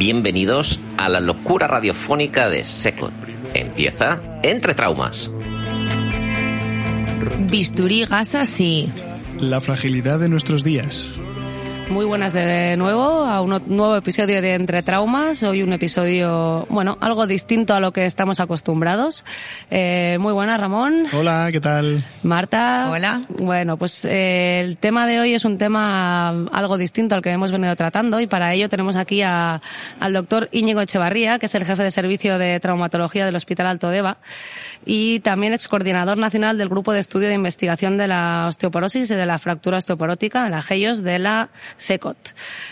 Bienvenidos a la locura radiofónica de Secot. Empieza Entre Traumas. Bisturí, gasas y... La fragilidad de nuestros días. Muy buenas de nuevo a un nuevo episodio de Entre Traumas. Hoy un episodio, bueno, algo distinto a lo que estamos acostumbrados. Eh, muy buenas, Ramón. Hola, ¿qué tal? Marta. Hola. Bueno, pues eh, el tema de hoy es un tema algo distinto al que hemos venido tratando y para ello tenemos aquí a, al doctor Íñigo Echevarría, que es el jefe de servicio de traumatología del Hospital Alto Deva y también ex coordinador nacional del Grupo de Estudio de Investigación de la Osteoporosis y de la Fractura Osteoporótica, de la GEIOS, de la SECOT.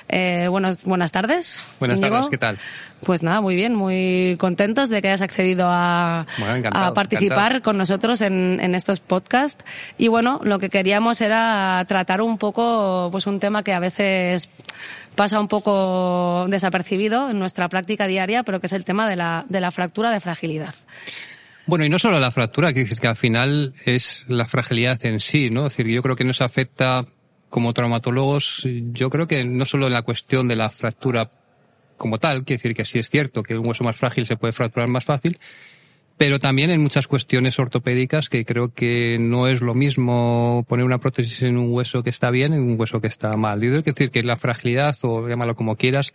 Eh, buenos, buenas tardes. Buenas Íñigo. tardes, ¿qué tal? Pues nada, muy bien, muy contentos de que hayas accedido a, Bueno, a participar encantado. con nosotros en, en estos podcasts. Y bueno, lo que queríamos era tratar un poco, pues un tema que a veces pasa un poco desapercibido en nuestra práctica diaria, pero que es el tema de la, de la fractura de fragilidad. Bueno, y no solo la fractura, que dices que al final es la fragilidad en sí, ¿no? Es decir, yo creo que nos afecta como traumatólogos, yo creo que no solo en la cuestión de la fractura como tal, quiere decir que sí es cierto que un hueso más frágil se puede fracturar más fácil, pero también en muchas cuestiones ortopédicas que creo que no es lo mismo poner una prótesis en un hueso que está bien en un hueso que está mal. Yo creo que decir que la fragilidad, o llámalo como quieras,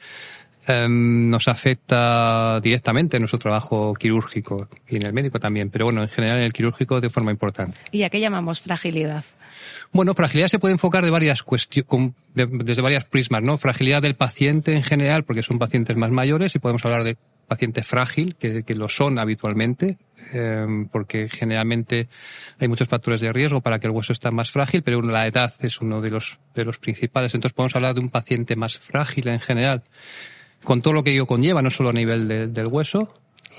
em, nos afecta directamente en nuestro trabajo quirúrgico y en el médico también, pero bueno, en general en el quirúrgico de forma importante. ¿Y a qué llamamos fragilidad? Bueno, fragilidad se puede enfocar de varias cuestiones, desde varias prismas, ¿no? Fragilidad del paciente en general, porque son pacientes más mayores y podemos hablar de paciente frágil, que, que lo son habitualmente, eh, porque generalmente hay muchos factores de riesgo para que el hueso esté más frágil, pero la edad es uno de los, de los principales. Entonces podemos hablar de un paciente más frágil en general, con todo lo que ello conlleva, no solo a nivel de- del hueso,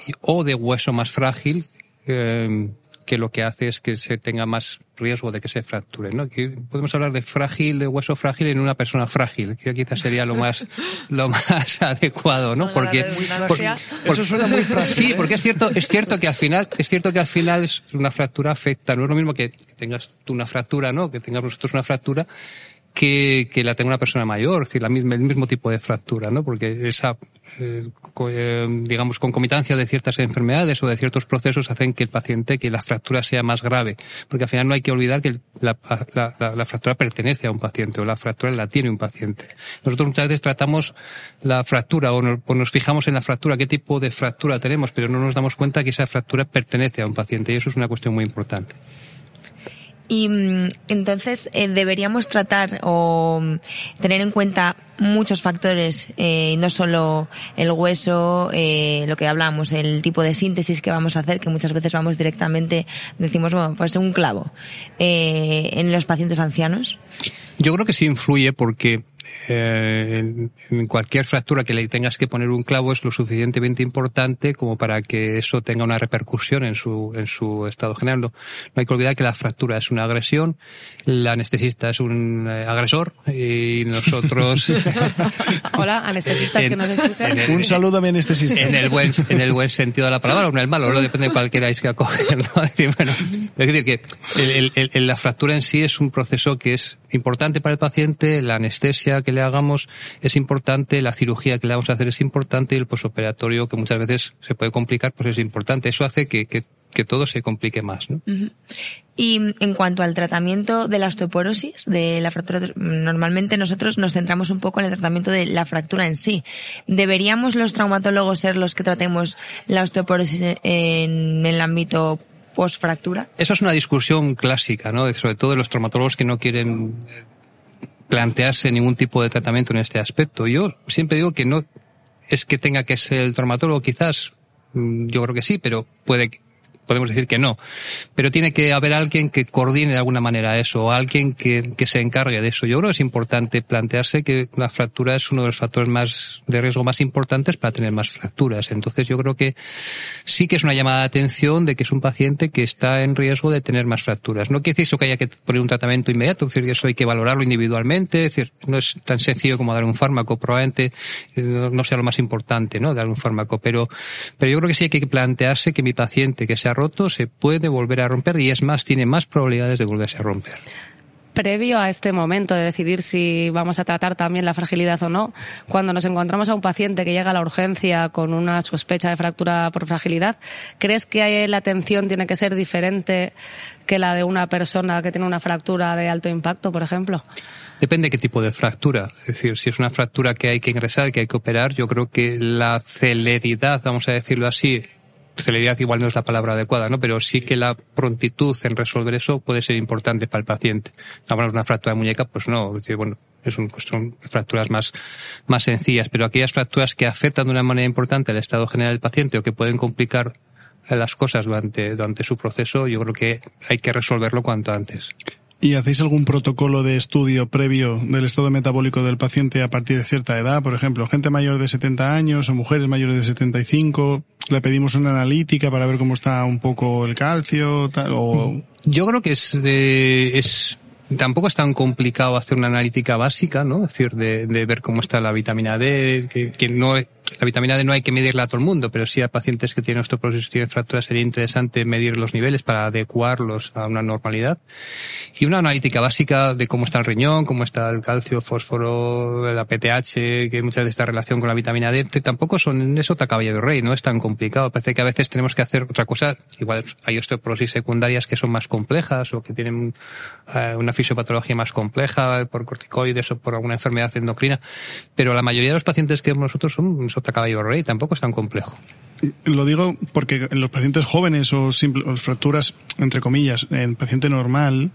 y- o de hueso más frágil, eh, que lo que hace es que se tenga más riesgo de que se fracture, ¿no? Que podemos hablar de frágil, de hueso frágil en una persona frágil, que quizás sería lo más, lo más adecuado, ¿no? Porque, por- por- Eso suena muy frágil. Sí, ¿eh? porque es cierto, es cierto que al final, es cierto que al final es una fractura afecta, no es lo mismo que tengas tú una fractura, ¿no? Que tengamos nosotros una fractura que, que la tenga una persona mayor, es decir, el mismo tipo de fractura, ¿no? Porque esa, eh, co- eh, digamos, concomitancia de ciertas enfermedades o de ciertos procesos hacen que el paciente, que la fractura sea más grave. Porque al final no hay que olvidar que la- la- la fractura pertenece a un paciente o la fractura la tiene un paciente. Nosotros muchas veces tratamos la fractura o nos, o nos fijamos en la fractura, qué tipo de fractura tenemos, pero no nos damos cuenta que esa fractura pertenece a un paciente y eso es una cuestión muy importante. Y mm, entonces eh, deberíamos tratar o mm, tener en cuenta muchos factores, eh, no solo el hueso, eh, lo que hablamos, el tipo de síntesis que vamos a hacer, que muchas veces vamos directamente, decimos, bueno, pues un clavo. Eh, en los pacientes ancianos, Yo creo que sí influye porque eh, en, en cualquier fractura que le tengas que poner un clavo es lo suficientemente importante como para que eso tenga una repercusión en su, en su estado general. No, no hay que olvidar que la fractura es una agresión, el anestesista es un eh, agresor y nosotros Hola, anestesistas que En- nos escuchan. el- Un saludo a mi anestesista. en el buen en el buen sentido de la palabra o en el malo, no depende de cuál queráis que acoger. ¿no? Es decir, bueno, es decir que el- el- la fractura en sí es un proceso que es importante para el paciente, la anestesia que le hagamos es importante, la cirugía que le vamos a hacer es importante y el posoperatorio que muchas veces se puede complicar pues es importante. Eso hace que, que, que todo se complique más. ¿no? Y en cuanto al tratamiento de la osteoporosis, de la fractura, normalmente nosotros nos centramos un poco en el tratamiento de la fractura en sí. ¿Deberíamos los traumatólogos ser los que tratemos la osteoporosis en, en el ámbito post-fractura? Eso es una discusión clásica, ¿no? Sobre todo de los traumatólogos que no quieren plantearse ningún tipo de tratamiento en este aspecto. Yo siempre digo que no es que tenga que ser el traumatólogo, quizás, mm, yo creo que sí, pero puede podemos decir que no. Pero tiene que haber alguien que coordine de alguna manera eso, alguien que, que se encargue de eso. Yo creo que es importante plantearse que la fractura es uno de los factores más de riesgo más importantes para tener más fracturas. Entonces yo creo que sí que es una llamada de atención de que es un paciente que está en riesgo de tener más fracturas. No quiere decir eso que haya que poner un tratamiento inmediato, es decir, que eso hay que valorarlo individualmente, es decir, no es tan sencillo como dar un fármaco, probablemente eh, no sea lo más importante, ¿no? Dar un fármaco, pero, pero yo creo que sí hay que plantearse que mi paciente que se ha roto se puede volver a romper y es más, tiene más probabilidades de volverse a romper previo a este momento de decidir si vamos a tratar también la fragilidad o no, cuando nos encontramos a un paciente que llega a la urgencia con una sospecha de fractura por fragilidad, ¿crees que la atención tiene que ser diferente que la de una persona que tiene una fractura de alto impacto, por ejemplo? Depende de qué tipo de fractura. Es decir, si es una fractura que hay que ingresar, que hay que operar, yo creo que la celeridad, vamos a decirlo así, celeridad igual no es la palabra adecuada, ¿no? Pero sí que la prontitud en resolver eso puede ser importante para el paciente. Hablamos de una fractura de muñeca, pues no, es decir, bueno, es un, son fracturas más, más sencillas, pero aquellas fracturas que afectan de una manera importante al estado general del paciente o que pueden complicar las cosas durante, durante su proceso, yo creo que hay que resolverlo cuanto antes. ¿Y hacéis algún protocolo de estudio previo del estado metabólico del paciente a partir de cierta edad? Por ejemplo, gente mayor de 70 años o mujeres mayores de 75. ¿Le pedimos una analítica para ver cómo está un poco el calcio? Tal, o... Yo creo que es, es tampoco es tan complicado hacer una analítica básica, ¿no? Es decir, de, de ver cómo está la vitamina D, que, que no la vitamina D no hay que medirla a todo el mundo, pero sí a pacientes que tienen osteoporosis y fractura sería interesante medir los niveles para adecuarlos a una normalidad. Y una analítica básica de cómo está el riñón, cómo está el calcio, fósforo, la PTH, que muchas de esta relación con la vitamina D, tampoco son en eso caballo rey, no es tan complicado. Parece que a veces tenemos que hacer otra cosa, igual hay osteoporosis secundarias que son más complejas o que tienen eh, una fisiopatología más compleja por corticoides o por alguna enfermedad endocrina, pero la mayoría de los pacientes que nosotros son sota caballo rey, tampoco es tan complejo. Lo digo porque en los pacientes jóvenes o, simples fracturas, entre comillas, en paciente normal,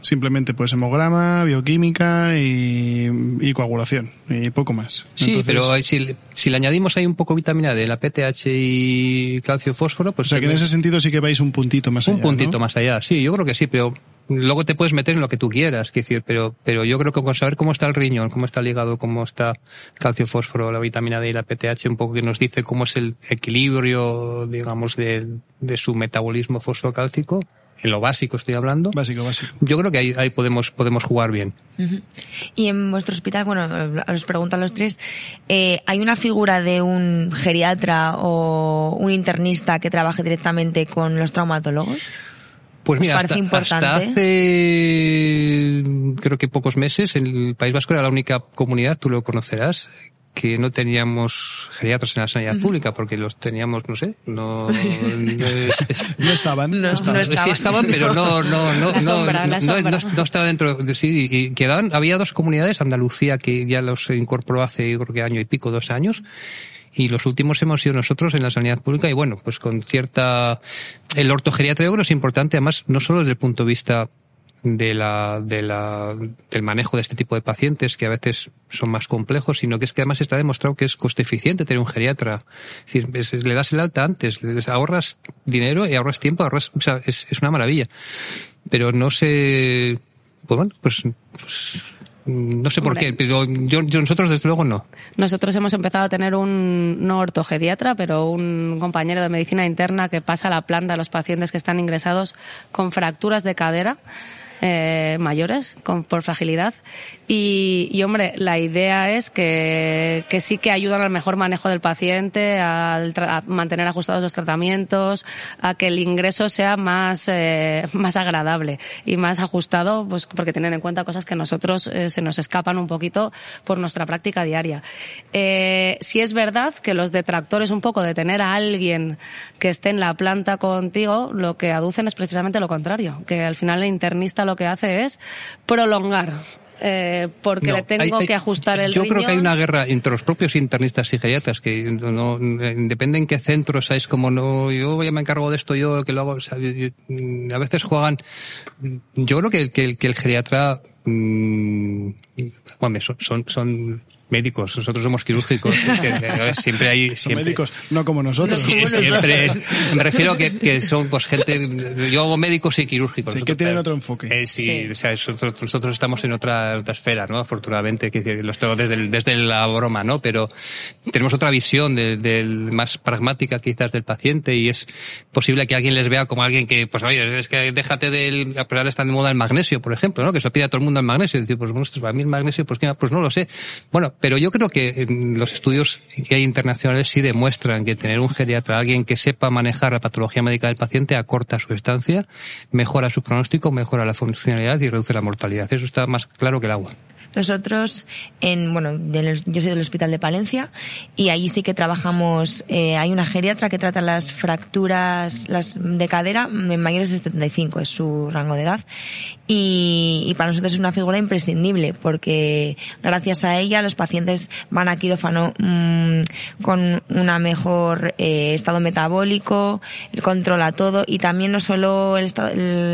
simplemente pues hemograma, bioquímica y, coagulación y poco más. Sí, pero si, si, le añadimos ahí un poco vitamina D, la PTH y calcio fósforo, pues... O sea que en ese sentido sí que vais un puntito más allá. Un puntito más allá, sí, yo creo que sí, pero luego te puedes meter en lo que tú quieras, decir, pero, pero yo creo que con saber cómo está el riñón, cómo está el hígado, cómo está calcio, fósforo, la vitamina D y la PTH, un poco que nos dice cómo es el equilibrio, digamos, de, de su metabolismo fosfocálcico, en lo básico estoy hablando. Básico, básico. Yo creo que ahí, ahí podemos, podemos jugar bien. Y en vuestro hospital, bueno, os pregunto a los tres, eh, ¿hay una figura de un geriatra o un internista que trabaje directamente con los traumatólogos? Pues mira, hasta, hasta, hace creo que pocos meses en el País Vasco era la única comunidad, tú lo conocerás, que no teníamos geriatras en la sanidad pública porque los teníamos, no sé, no, no, estaban, no, estaban. Sí estaban, pero no, no, no, no, no, estaba dentro, sí, y quedaban, había dos comunidades, Andalucía que ya los incorporó hace creo que año y pico, dos años, y los últimos hemos sido nosotros en la sanidad pública y bueno, pues con cierta... El ortogeriatra yo creo es importante además no solo desde el punto de vista de la, de la, del manejo de este tipo de pacientes que a veces son más complejos, sino que es que además está demostrado que es coste eficiente tener un geriatra. Es decir, le das el alta antes, les ahorras dinero y ahorras tiempo, ahorras, es, una maravilla. Pero no sé, pues bueno, pues, pues no sé por qué, pero yo, nosotros desde luego no. Nosotros hemos empezado a tener un, no ortogediatra, pero un compañero de medicina interna que pasa la planta a los pacientes que están ingresados con fracturas de cadera eh, mayores con, por fragilidad. Y, hombre, la idea es que, que sí que ayudan al mejor manejo del paciente, al a mantener ajustados los tratamientos, a que el ingreso sea más, eh, más agradable y más ajustado, pues porque tienen en cuenta cosas que nosotros eh, se nos escapan un poquito por nuestra práctica diaria. Eh, si es verdad que los detractores un poco de tener a alguien que esté en la planta contigo, lo que aducen es precisamente lo contrario, que al final el internista lo que hace es prolongar eh, porque le tengo que ajustar el Yo creo que hay una guerra entre los propios internistas y geriatras que no, depende en qué centros es como no, yo ya me encargo de esto, yo que lo hago, a veces juegan, yo creo que, que, que el geriatra, mmm, son, son médicos, nosotros somos quirúrgicos. siempre hay. Son médicos, no como nosotros. siempre es, me refiero que, que son pues gente. Yo hago médicos y quirúrgicos. Sí, que tienen otro enfoque. Eh, sí, O sea, nosotros, nosotros, estamos en otra, otra esfera, ¿no? Afortunadamente, que los tengo desde, desde la broma, ¿no? Pero tenemos otra visión del de, más pragmática quizás del paciente y es posible que alguien les vea como alguien que, pues oye, es que déjate del, ahora está de moda el magnesio, por ejemplo, ¿no? Que se pide a todo el mundo el magnesio. Y decir, pues bueno, para mí el magnesio, pues, pues no lo sé. Bueno, pero yo creo que los estudios que hay internacionales sí demuestran que tener un geriatra, alguien que sepa manejar la patología médica del paciente, acorta su estancia, mejora su pronóstico, mejora la funcionalidad y reduce la mortalidad. Eso está más claro que el agua. Nosotros, en, bueno, yo soy del Hospital de Palencia y ahí sí que trabajamos, eh, hay una geriatra que trata las fracturas las de cadera en mayores de 75, es su rango de edad. Y, para nosotros es una figura imprescindible porque gracias a ella los pacientes van a quirófano mmm, con una mejor eh, estado metabólico, controla todo y también no solo el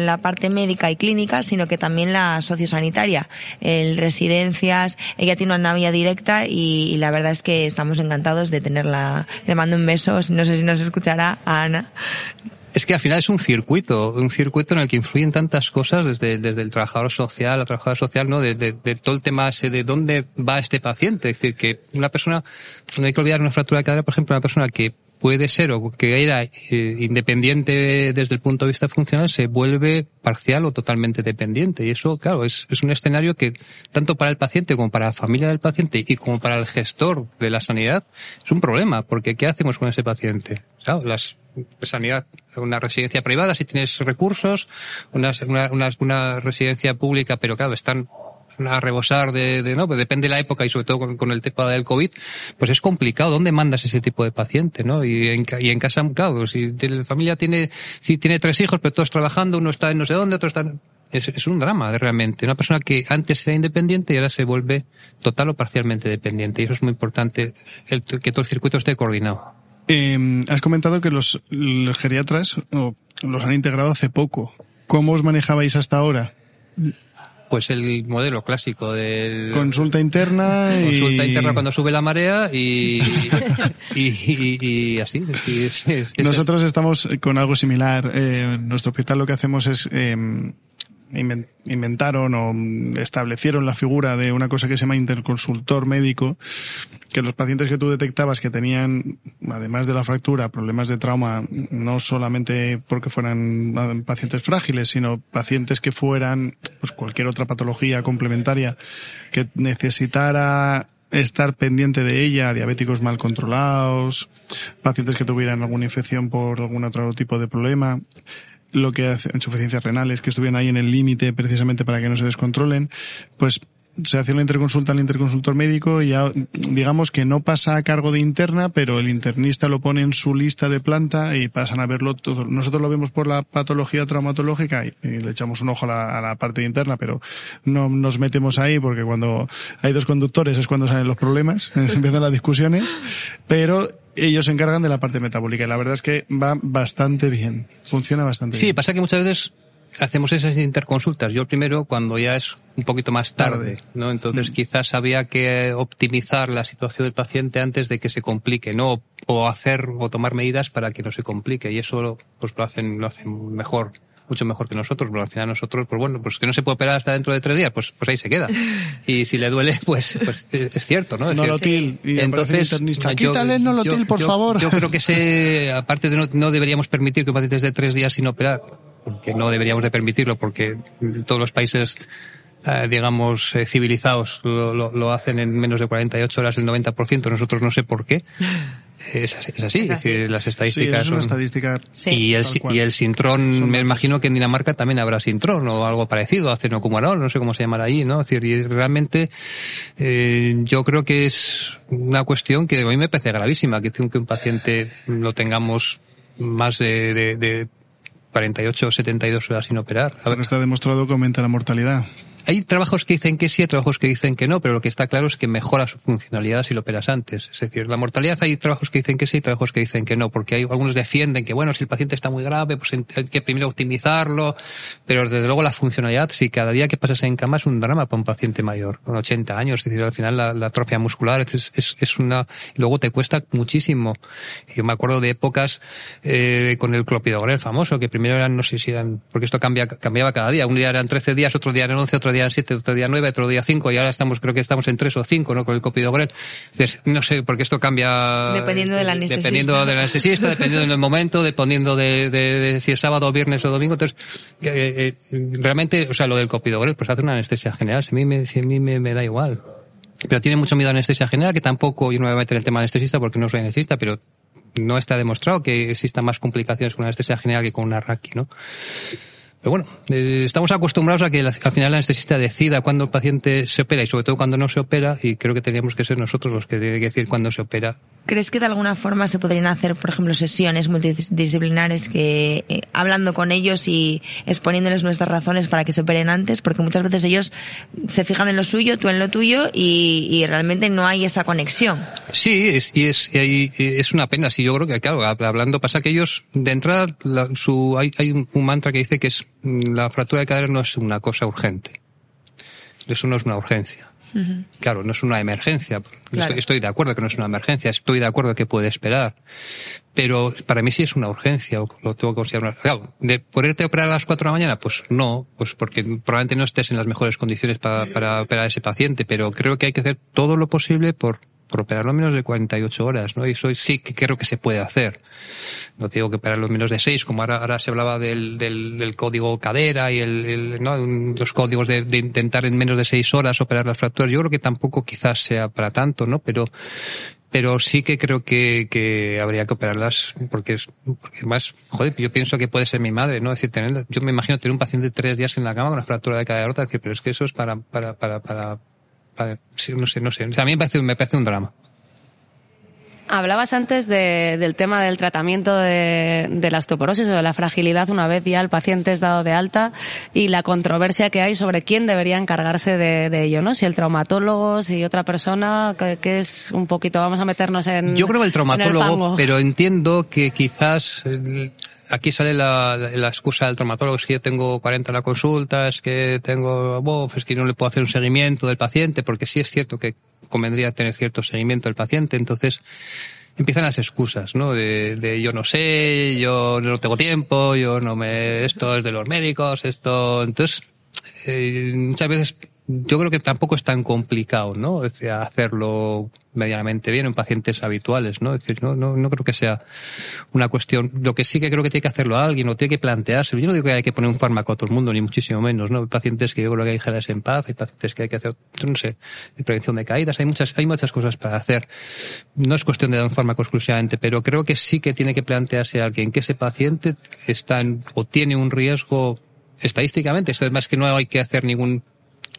la parte médica y clínica, sino que también la sociosanitaria, el ella tiene una navia directa y, la verdad es que estamos encantados de tenerla. Le mando un beso, no sé si nos escuchará a Ana. Es que al final es un circuito, un circuito en el que influyen tantas cosas, desde, desde el trabajador social, la trabajadora social, ¿no? De, de, de, todo el tema ese de dónde va este paciente. Es decir, que una persona, no hay que olvidar una fractura de cadera, por ejemplo, una persona que puede ser o que era eh, independiente desde el punto de vista funcional se vuelve parcial o totalmente dependiente. Y eso, claro, es, es un escenario que tanto para el paciente como para la familia del paciente y como para el gestor de la sanidad es un problema, porque ¿qué hacemos con ese paciente? Claro, las sanidad, una residencia privada si tienes recursos, una, una, una residencia pública, pero claro, están a rebosar de, de, no, pues depende de la época y sobre todo con, con, el tema del COVID, pues es complicado. ¿Dónde mandas ese tipo de paciente, no? Y en, y en casa, claro, si la familia tiene, si tiene tres hijos, pero todos trabajando, uno está en no sé dónde, otro está es, es, un drama realmente. Una persona que antes era independiente y ahora se vuelve total o parcialmente dependiente. Y eso es muy importante, el, que todo el circuito esté coordinado. Eh, has comentado que los, los geriatras los han integrado hace poco. ¿Cómo os manejabais hasta ahora? Pues el modelo clásico del consulta interna y... consulta interna cuando sube la marea y y, y, y, así es, es, es, nosotros estamos con algo similar. Eh, en nuestro hospital lo que hacemos es eh, inventaron o establecieron la figura de una cosa que se llama interconsultor médico, que los pacientes que tú detectabas que tenían, además de la fractura, problemas de trauma, no solamente porque fueran pacientes frágiles, sino pacientes que fueran, pues cualquier otra patología complementaria que necesitara estar pendiente de ella, diabéticos mal controlados, pacientes que tuvieran alguna infección por algún otro tipo de problema, lo que hace insuficiencias renales, que estuvieran ahí en el límite precisamente para que no se descontrolen, pues se hace la interconsulta al interconsultor médico y ya digamos que no pasa a cargo de interna, pero el internista lo pone en su lista de planta y pasan a verlo todo. Nosotros lo vemos por la patología traumatológica y, y le echamos un ojo a la, a la, parte interna, pero no nos metemos ahí porque cuando hay dos conductores es cuando salen los problemas, empiezan las discusiones, pero ellos se encargan de la parte metabólica y la verdad es que va bastante bien, funciona bastante sí, bien. Sí, pasa que muchas veces hacemos esas interconsultas. Yo primero cuando ya es un poquito más tarde, ¿no? Entonces mm. quizás había que optimizar la situación del paciente antes de que se complique, ¿no? O hacer o tomar medidas para que no se complique y eso pues lo hacen lo hacen mejor mucho mejor que nosotros, pero al final nosotros, pues bueno, pues que no se puede operar hasta dentro de tres días, pues, pues ahí se queda. Y si le duele, pues, pues es cierto, ¿no? Es nolotil. Y Entonces, yo, quítale nolotil, yo, por yo, favor. Yo creo que se, aparte de no, no deberíamos permitir que pacientes de tres días sin operar, porque no deberíamos de permitirlo, porque todos los países eh, digamos, eh, civilizados lo, lo, lo, hacen en menos de 48 horas el 90%, nosotros no sé por qué. Es así, es así, es así. decir, las estadísticas sí, es una son... estadística sí. y el y el sintrón son me imagino que en Dinamarca también habrá sintrón o algo parecido acenocumarol no sé cómo se llamará allí no es decir y realmente eh, yo creo que es una cuestión que a mí me parece gravísima que que un paciente lo tengamos más de, de, de 48 o 72 horas sin operar. A ver. está demostrado que aumenta la mortalidad. Hay trabajos que dicen que sí, hay trabajos que dicen que no, pero lo que está claro es que mejora su funcionalidad si lo operas antes. Es decir, la mortalidad hay trabajos que dicen que sí, y trabajos que dicen que no, porque hay algunos defienden que bueno, si el paciente está muy grave, pues hay que primero optimizarlo, pero desde luego la funcionalidad, si cada día que pasas en cama es un drama para un paciente mayor, con 80 años, es decir, al final la, atrofia muscular es, es, es, una, luego te cuesta muchísimo. Yo me acuerdo de épocas eh, con el clopidogrel famoso, que primero eran, no sé si eran, porque esto cambia, cambiaba cada día, un día eran 13 días, otro día eran 11, otro día 7, otro día 9, otro día 5 y ahora estamos, creo que estamos en 3 o 5, ¿no? Con el copidogrel. No sé, porque esto cambia. Dependiendo del anestesista. Dependiendo del anestesista, dependiendo del momento, dependiendo de, de, de, si es sábado, viernes o domingo. Entonces, eh, eh, realmente, o sea, lo del copidogrel, pues hace una anestesia general. Si a mí me, si a mí me, me da igual. Pero tiene mucho miedo a anestesia general, que tampoco, yo no me voy a meter en el tema anestesista porque no soy anestesista, pero no está demostrado que existan más complicaciones con una anestesia general que con una raqui, ¿no? Pero bueno, eh, estamos acostumbrados a que al final la anestesista decida cuándo el paciente se opera y sobre todo cuando no se opera y creo que tendríamos que ser nosotros los que tienen que decir cuándo se opera. ¿Crees que de alguna forma se podrían hacer, por ejemplo, sesiones multidisciplinares que eh, hablando con ellos y exponiéndoles nuestras razones para que se operen antes? Porque muchas veces ellos se fijan en lo suyo, tú en lo tuyo y, y realmente no hay esa conexión. Sí, es, y es, y es una pena. Sí, yo creo que, claro, hablando pasa que ellos, de entrada, la, su, hay, hay un mantra que dice que es Mm, la fractura de cadera no es una cosa urgente. Eso no es una urgencia. Claro, no es una emergencia. Estoy, de acuerdo que no es una emergencia, estoy de acuerdo que puede esperar. Pero para mí sí es una urgencia, o lo tengo que considerar. Claro, ¿de poderte operar a las 4 de la mañana? Pues no, pues porque probablemente no estés en las mejores condiciones para, para operar a ese paciente, pero creo que hay que hacer todo lo posible por por operarlo menos de 48 horas, ¿no? Y eso sí que creo que se puede hacer. No te digo que operarlo menos de 6, como ahora, se hablaba del, del, del código cadera y el, el ¿no? los códigos de, intentar en menos de 6 horas operar las fracturas. Yo creo que tampoco quizás sea para tanto, ¿no? Pero, pero sí que creo que, que habría que operarlas porque es, porque más, joder, yo pienso que puede ser mi madre, ¿no? Es decir, tener, yo me imagino tener un paciente tres días en la cama con una fractura de cadera rota, decir, pero es que eso es para, para, para, para, no sé, no sé. mí me parece, me parece un drama. Hablabas antes de, del tema del tratamiento de, de, la osteoporosis o de la fragilidad una vez ya el paciente es dado de alta y la controversia que hay sobre quién debería encargarse de, de ello, ¿no? Si el traumatólogo, si otra persona, que, que, es un poquito, vamos a meternos en. Yo creo que el traumatólogo, el pero entiendo que quizás aquí sale la, la, excusa del traumatólogo, es que yo tengo 40 en la consulta, es que tengo, oh, es que no le puedo hacer un seguimiento del paciente, porque sí es cierto que convendría tener cierto seguimiento del paciente, entonces empiezan las excusas, ¿no? De, de, yo no sé, yo no tengo tiempo, yo no me, esto es de los médicos, esto, entonces, eh, muchas veces yo creo que tampoco es tan complicado, ¿no? hacerlo medianamente bien en pacientes habituales, ¿no? Es decir, no, no, no creo que sea una cuestión. Lo que sí que creo que tiene que hacerlo alguien o tiene que plantearse. Yo no digo que hay que poner un fármaco a todo el mundo, ni muchísimo menos, ¿no? Hay pacientes que yo creo que hay que dejarles en paz, hay pacientes que hay que hacer, no sé, de prevención de caídas, hay muchas, hay muchas cosas para hacer. No es cuestión de dar un fármaco exclusivamente, pero creo que sí que tiene que plantearse alguien que ese paciente está en, o tiene un riesgo estadísticamente, esto es más que no hay que hacer ningún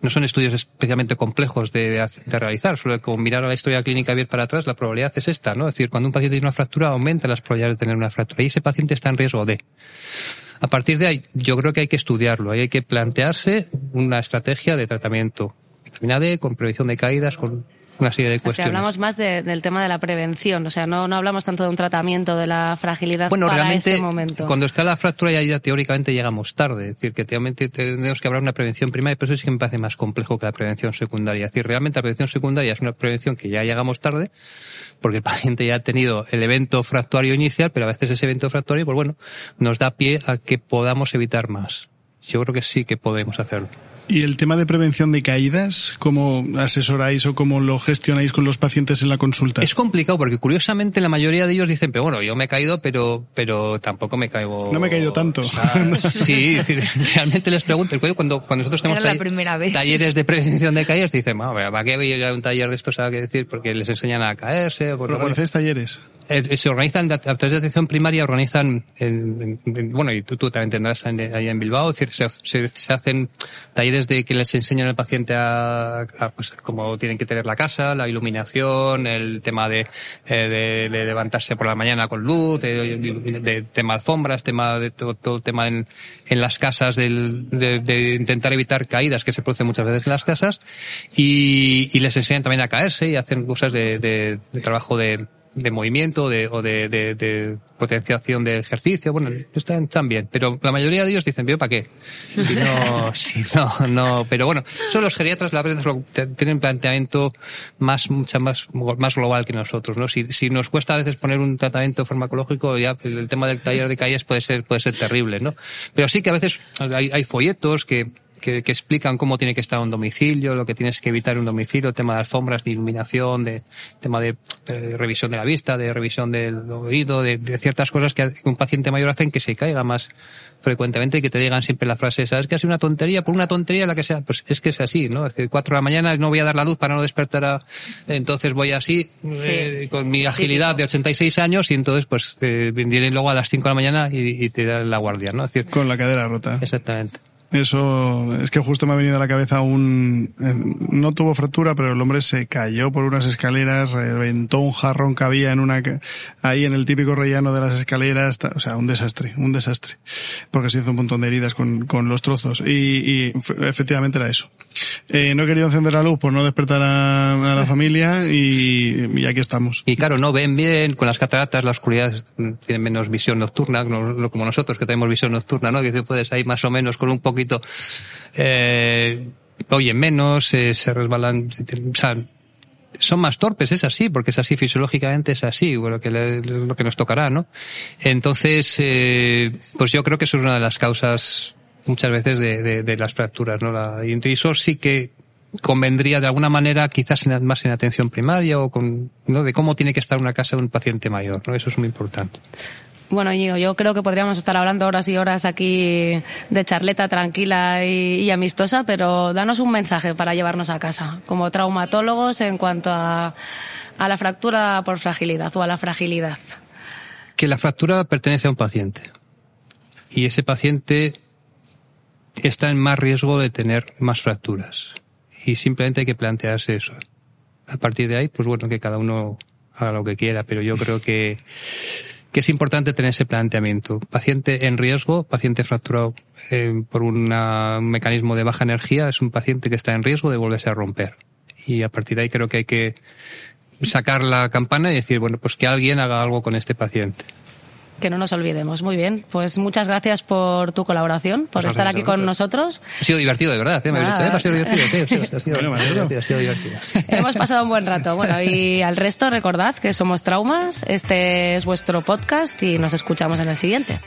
no son estudios especialmente complejos de, de, realizar, solo como mirar a la historia clínica bien para atrás, la probabilidad es esta, ¿no? Es decir, cuando un paciente tiene una fractura, aumenta las probabilidades de tener una fractura y ese paciente está en riesgo de. A partir de ahí, yo creo que hay que estudiarlo, hay que plantearse una estrategia de tratamiento, vitamina con prevención de caídas, con una serie de cuestiones. hablamos más de, del tema de la prevención, o sea, no, no hablamos tanto de un tratamiento de la fragilidad bueno, para realmente, ese momento. Cuando está la fractura ya, ya teóricamente llegamos tarde, es decir, que teóricamente tenemos que hablar de una prevención primaria, pero eso sí que me parece más complejo que la prevención secundaria. Es decir, realmente la prevención secundaria es una prevención que ya llegamos tarde, porque el paciente ya ha tenido el evento fractuario inicial, pero a veces ese evento fractuario, pues bueno, nos da pie a que podamos evitar más. Yo creo que sí que podemos hacerlo. ¿Y el tema de prevención de caídas, cómo asesoráis o cómo lo gestionáis con los pacientes en la consulta? Es complicado porque curiosamente la mayoría de ellos dicen, pero bueno, yo me he caído, pero, pero tampoco me caigo. No me he caído tanto. O sea, sí, realmente les pregunto, cuando, cuando nosotros tenemos tall talleres de prevención de caídas, dicen, bueno, ¿para qué voy a un taller de estos? ¿Sabes qué decir? Porque les enseñan a caerse. Pues, ¿Organizáis talleres? Eh, se organizan a través de atención primaria organizan en, en, bueno y tú, tú también tendrás ahí en Bilbao es decir, se, se, se, hacen talleres talleres de que les enseñan al paciente a, pues cómo tienen que tener la casa, la iluminación, el tema de, eh, de, levantarse por la mañana con luz, de, tema de alfombras, tema de todo, el tema en, en las casas del, de, intentar evitar caídas que se producen muchas veces en las casas. Y, y les enseñan también a caerse y hacen cosas de trabajo de, de movimiento de, o de, de, de, potenciación de ejercicio, bueno, están, están bien, pero la mayoría de ellos dicen, ¿para qué? Si no, si no, no, pero bueno, son los geriatras, la verdad, tienen un planteamiento más, mucha más, más global que nosotros, ¿no? Si, si nos cuesta a veces poner un tratamiento farmacológico, ya el tema del taller de calles puede ser, puede ser terrible, ¿no? Pero sí que a veces hay, hay folletos que, que, que, explican cómo tiene que estar un domicilio, lo que tienes que evitar en un domicilio, tema de alfombras, de iluminación, de tema de, revisión de la vista, de revisión del oído, de, de, ciertas cosas que un paciente mayor hacen que se caiga más frecuentemente y que te digan siempre la frase esa, es que ha sido una tontería, por una tontería la que sea, pues es que es así, ¿no? Es decir, cuatro de la mañana no voy a dar la luz para no despertar a, entonces voy así, eh, con mi agilidad de 86 años y entonces pues eh, vienen luego a las 5 de la mañana y, y te dan la guardia, ¿no? Es decir, con la cadera rota. Exactamente. Eso es que justo me ha venido a la cabeza un... No tuvo fractura, pero el hombre se cayó por unas escaleras, reventó un jarrón que había en una... ahí en el típico rellano de las escaleras, o sea, un desastre, un desastre. Porque se hizo un montón de heridas con, con los trozos. Y, y efectivamente era eso. Eh, no he querido encender la luz por no despertar a, a la familia y, y, aquí estamos. Y claro, no ven bien con las cataratas, la oscuridad, tienen menos visión nocturna, no, como nosotros que tenemos visión nocturna, ¿no? Que puedes ahí más o menos con un poquito eh, oyen menos, eh, se resbalan, o sea, son más torpes, es así, porque es así, fisiológicamente es así, bueno, que le, lo que nos tocará, ¿no? Entonces, eh, pues yo creo que eso es una de las causas muchas veces de, de, de las fracturas, ¿no? La, y eso sí que convendría de alguna manera quizás en, más en atención primaria o con, ¿no? De cómo tiene que estar una casa de un paciente mayor, ¿no? Eso es muy importante. Bueno, Íñigo, yo creo que podríamos estar hablando horas y horas aquí de charleta tranquila y, amistosa, pero danos un mensaje para llevarnos a casa, como traumatólogos en cuanto a, a la fractura por fragilidad o a la fragilidad. Que la fractura pertenece a un paciente y ese paciente está en más riesgo de tener más fracturas y simplemente hay que plantearse eso. A partir de ahí, pues bueno, que cada uno haga lo que quiera, pero yo creo que que es importante tener ese planteamiento. Paciente en riesgo, paciente fracturado eh, por un mecanismo de baja energía, es un paciente que está en riesgo de volverse a romper. Y a partir de ahí creo que hay que sacar la campana y decir, bueno, pues que alguien haga algo con este paciente. Que no nos olvidemos. Muy bien. Pues muchas gracias por tu colaboración, por estar aquí con nosotros. Ha sido divertido, de verdad. ¿eh? Ah, ha sido divertido. Ha sido, divertido, ha sido divertido. Hemos pasado un buen rato. Bueno, y al resto recordad que somos Traumas. Este es vuestro podcast y nos escuchamos en el siguiente.